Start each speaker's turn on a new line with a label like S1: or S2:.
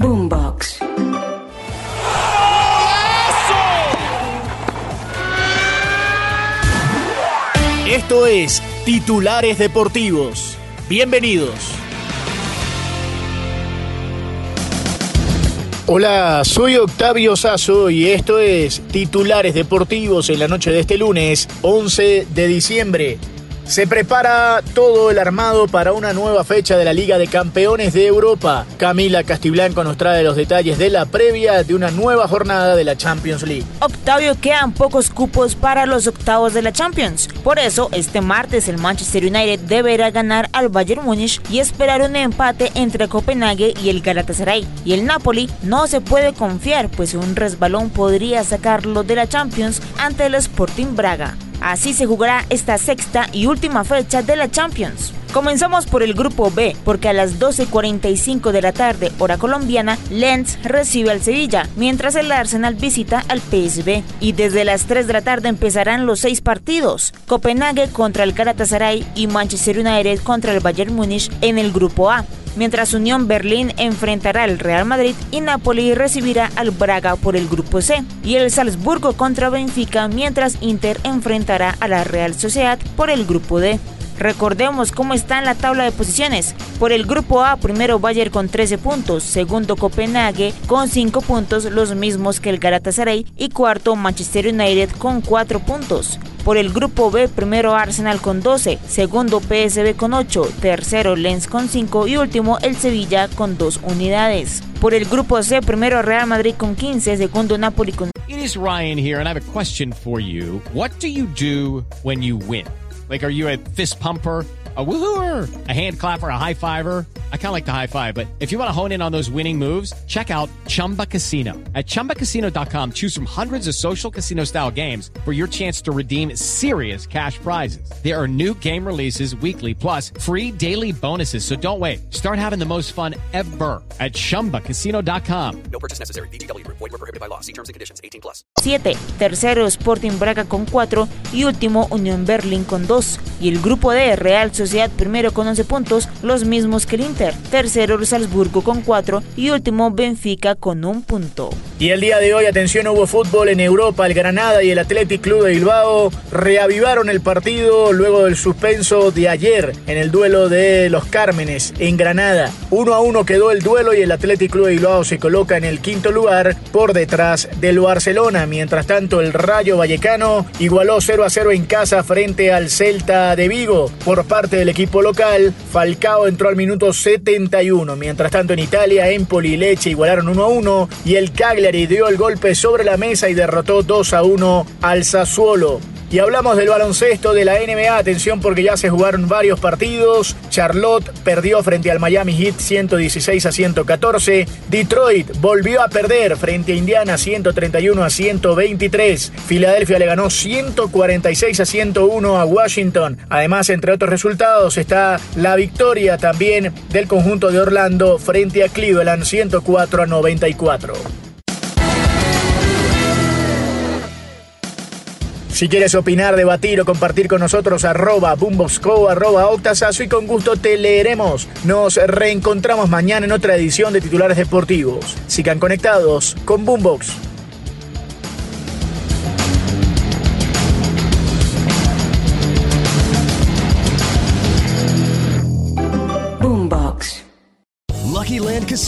S1: Boombox.
S2: Esto es Titulares Deportivos. Bienvenidos. Hola, soy Octavio Sazo y esto es Titulares Deportivos en la noche de este lunes 11 de diciembre. Se prepara todo el armado para una nueva fecha de la Liga de Campeones de Europa. Camila Castiblanco nos trae los detalles de la previa de una nueva jornada de la Champions League.
S3: Octavio, quedan pocos cupos para los octavos de la Champions. Por eso, este martes el Manchester United deberá ganar al Bayern Múnich y esperar un empate entre Copenhague y el Galatasaray. Y el Napoli no se puede confiar, pues un resbalón podría sacarlo de la Champions ante el Sporting Braga. Así se jugará esta sexta y última fecha de la Champions. Comenzamos por el grupo B, porque a las 12.45 de la tarde, hora colombiana, Lens recibe al Sevilla, mientras el Arsenal visita al PSV. Y desde las 3 de la tarde empezarán los seis partidos: Copenhague contra el Galatasaray y Manchester United contra el Bayern Múnich en el grupo A. Mientras Unión Berlín enfrentará al Real Madrid y Napoli recibirá al Braga por el grupo C. Y el Salzburgo contra Benfica, mientras Inter enfrentará a la Real Sociedad por el grupo D. Recordemos cómo está en la tabla de posiciones. Por el grupo A, primero Bayern con 13 puntos, segundo Copenhague con 5 puntos, los mismos que el Galatasaray, y cuarto Manchester United con 4 puntos. Por el grupo B, primero Arsenal con 12, segundo PSV con 8, tercero Lens con 5 y último el Sevilla con 2 unidades. Por el grupo C, primero Real Madrid con 15, segundo Napoli con
S4: It is Ryan here and I have a question for you. What do you do when you win? Like, are you a fist pumper? A woohooer, a hand clapper, a high fiver. I kind of like the high five, but if you want to hone in on those winning moves, check out Chumba Casino. At chumbacasino.com, choose from hundreds of social casino style games for your chance to redeem serious cash prizes. There are new game releases weekly, plus free daily bonuses. So don't wait. Start having the most fun ever at chumbacasino.com.
S5: No purchase necessary. BGW. Void were prohibited by law. See terms and conditions. 18 plus.
S3: 7, tercero Sporting Braga con 4 y último Unión Berlín con 2. Y el grupo D, Real Sociedad primero con 11 puntos, los mismos que el Inter. Tercero el Salzburgo con 4 y último Benfica con un punto.
S2: Y el día de hoy, atención, hubo fútbol en Europa. El Granada y el Athletic Club de Bilbao reavivaron el partido luego del suspenso de ayer en el duelo de los Cármenes en Granada. 1 a 1 quedó el duelo y el Athletic Club de Bilbao se coloca en el quinto lugar por detrás del Barcelona. Mientras tanto, el Rayo Vallecano igualó 0 a 0 en casa frente al Celta de Vigo. Por parte del equipo local, Falcao entró al minuto 71. Mientras tanto, en Italia, Empoli y Leche igualaron 1 a 1 y el Cagliari dio el golpe sobre la mesa y derrotó 2 a 1 al Sassuolo. Y hablamos del baloncesto de la NBA, atención porque ya se jugaron varios partidos. Charlotte perdió frente al Miami Heat 116 a 114. Detroit volvió a perder frente a Indiana 131 a 123. Filadelfia le ganó 146 a 101 a Washington. Además, entre otros resultados, está la victoria también del conjunto de Orlando frente a Cleveland 104 a 94. Si quieres opinar, debatir o compartir con nosotros, arroba boomboxco, arroba octasazo y con gusto te leeremos. Nos reencontramos mañana en otra edición de Titulares Deportivos. Sigan conectados con Boombox.